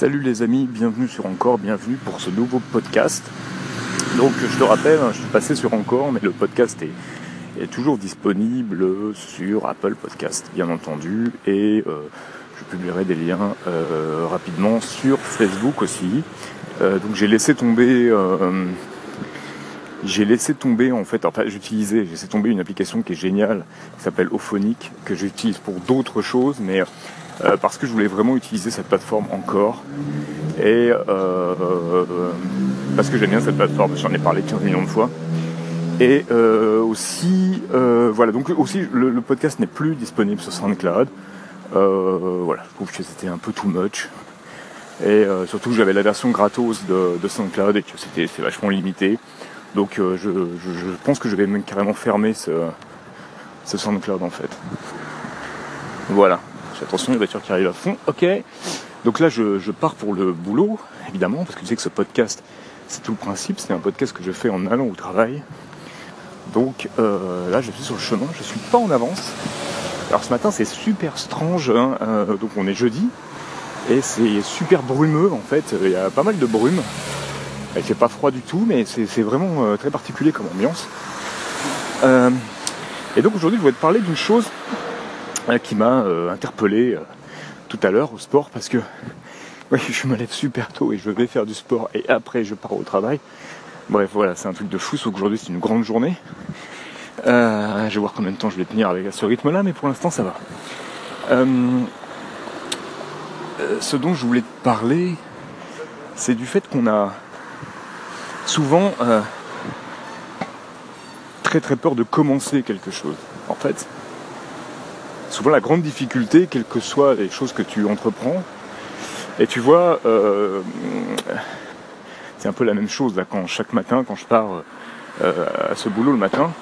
Salut les amis, bienvenue sur Encore, bienvenue pour ce nouveau podcast. Donc je te rappelle, hein, je suis passé sur Encore, mais le podcast est, toujours disponible sur Apple Podcast, bien entendu, et euh, je publierai des liens euh, rapidement sur Facebook aussi. Euh, donc j'ai laissé tomber, j'ai laissé tomber en fait, enfin j'utilisais, j'ai laissé tomber une application qui est géniale, qui s'appelle Ophonic, que j'utilise pour d'autres choses, mais euh, parce que je voulais vraiment utiliser cette plateforme encore. Et euh, parce que j'aime bien cette plateforme, j'en ai parlé 15 millions de fois. Et euh, aussi, voilà, donc aussi le, podcast n'est plus disponible sur SoundCloud. voilà, je trouve que c'était un peu too much. Et surtout j'avais la version gratos de, SoundCloud et que c'était vachement limité. Donc je, pense que je vais même carrément fermer ce, ce SoundCloud en fait. Voilà attention, les voitures qui arrivent à fond. Ok. Donc là, je, pars pour le boulot, évidemment, parce que tu sais que ce podcast, c'est tout le principe. C'est un podcast que je fais en allant au travail. Donc euh, là, je suis sur le chemin. Je suis pas en avance. Alors ce matin, c'est super strange. Hein, euh, donc on est jeudi. Et c'est super brumeux, en fait. Il y a pas mal de brume. Il fait pas froid du tout, mais c'est vraiment euh, très particulier comme ambiance. et donc aujourd'hui, je voulais te parler d'une chose qui m'a euh, interpellé euh, tout à l'heure au sport parce que je me lève super tôt et je vais faire du sport et après je pars au travail. Bref, voilà, c'est un truc de fou, sauf qu'aujourd'hui c'est une grande journée. je vais voir combien de temps je vais tenir avec ce rythme-là, mais pour l'instant ça va. ce dont je voulais te parler, c'est du fait qu'on a souvent très très peur de commencer quelque chose. En fait, souvent la grande difficulté, quelles que soient les choses que tu entreprends. Et tu vois, euh, c'est un peu la même chose là, quand chaque matin, quand je pars euh, à ce boulot le matin,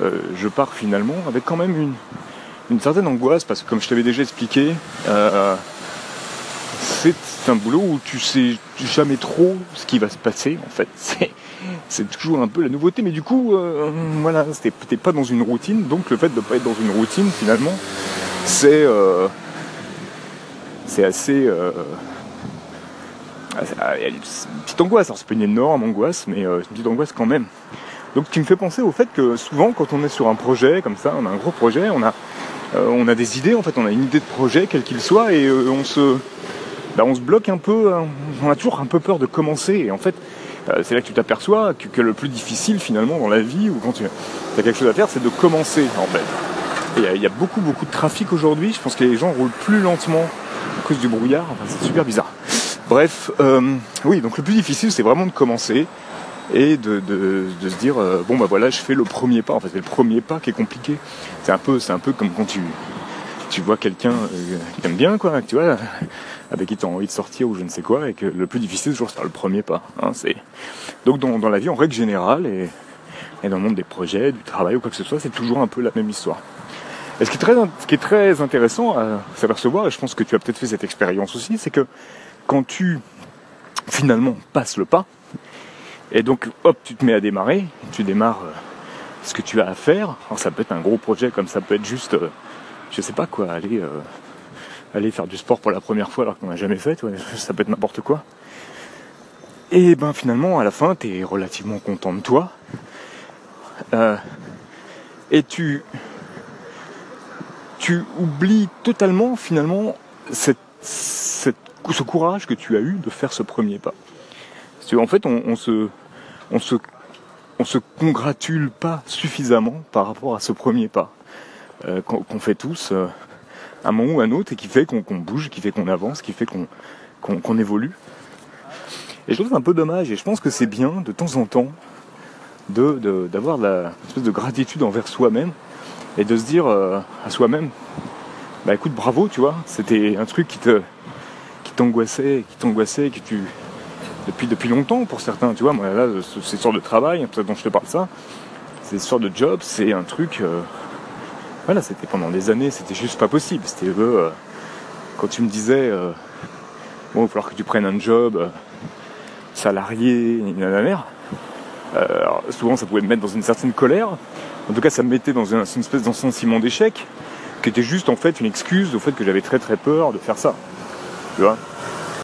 euh, je pars finalement avec quand même une, certaine angoisse parce que comme je t'avais déjà expliqué, c'est un boulot où tu sais jamais trop ce qui va se passer en fait. C'est toujours un peu la nouveauté, mais du coup, euh, voilà, t'es pas dans une routine, donc le fait de pas être dans une routine finalement, c'est euh, c'est assez euh, ah, une petite angoisse. Alors c'est pas une énorme angoisse, mais une petite angoisse quand même. Donc tu me fais penser au fait que souvent quand on est sur un projet comme ça, on a un gros projet, on a on a des idées en fait, on a une idée de projet quel qu'il soit et on se bah, on se bloque un peu, hein. on a toujours un peu peur de commencer. Et en fait, euh, c'est là que tu t'aperçois que, le plus difficile finalement dans la vie ou quand tu as quelque chose à faire, c'est de commencer en fait. Il y, a beaucoup beaucoup de trafic aujourd'hui. Je pense que les gens roulent plus lentement à cause du brouillard. C'est super bizarre. Bref, euh, oui, donc le plus difficile, c'est vraiment de commencer et de, se dire euh, bon bah voilà, je fais le premier pas. En fait, c'est le premier pas qui est compliqué. C'est un peu, c'est un peu comme quand tu tu vois quelqu'un qui t'aime bien quoi, tu vois, avec qui tu as envie de sortir ou je ne sais quoi, et que le plus difficile, c'est toujours le premier pas. Hein. Donc dans, la vie, en règle générale, et, dans le monde des projets, du travail ou quoi que ce soit, c'est toujours un peu la même histoire. Et ce qui est très, ce qui est très intéressant à s'apercevoir, et je pense que tu as peut-être fait cette expérience aussi, c'est que quand tu finalement passes le pas, et donc hop, tu te mets à démarrer, tu démarres euh, ce que tu as à faire. Alors ça peut être un gros projet comme ça peut être juste, euh, je sais pas quoi, aller euh, aller faire du sport pour la première fois alors qu'on n'a jamais fait, ça peut être n'importe quoi. Et ben finalement, à la fin, tu es relativement content de toi. Euh, et tu, oublies totalement finalement ce courage que tu as eu de faire ce premier pas. en fait, on, on, se, on se congratule pas suffisamment par rapport à ce premier pas euh, qu'on fait tous. Euh, un moment ou un autre et qui fait qu'on bouge, qui fait qu'on avance, qui fait qu'on évolue. Et je trouve un peu dommage et je pense que c'est bien de temps en temps d'avoir de, la espèce de gratitude envers soi-même et de se dire euh, à soi-même bah écoute bravo tu vois c'était un truc qui te qui t'angoissait qui t'angoissait tu depuis longtemps pour certains tu vois moi là ces sortes de travail dont je te parle ça ces sortes de jobs c'est un truc voilà, c'était pendant des années, c'était juste pas possible. C'était euh, quand tu me disais, euh, bon, il va falloir que tu prennes un job euh, salarié, nanana, euh, souvent ça pouvait me mettre dans une certaine colère. En tout cas, ça me mettait dans une, espèce d'ensentiment d'échec, qui était juste en fait une excuse au fait que j'avais très très peur de faire ça. Tu vois?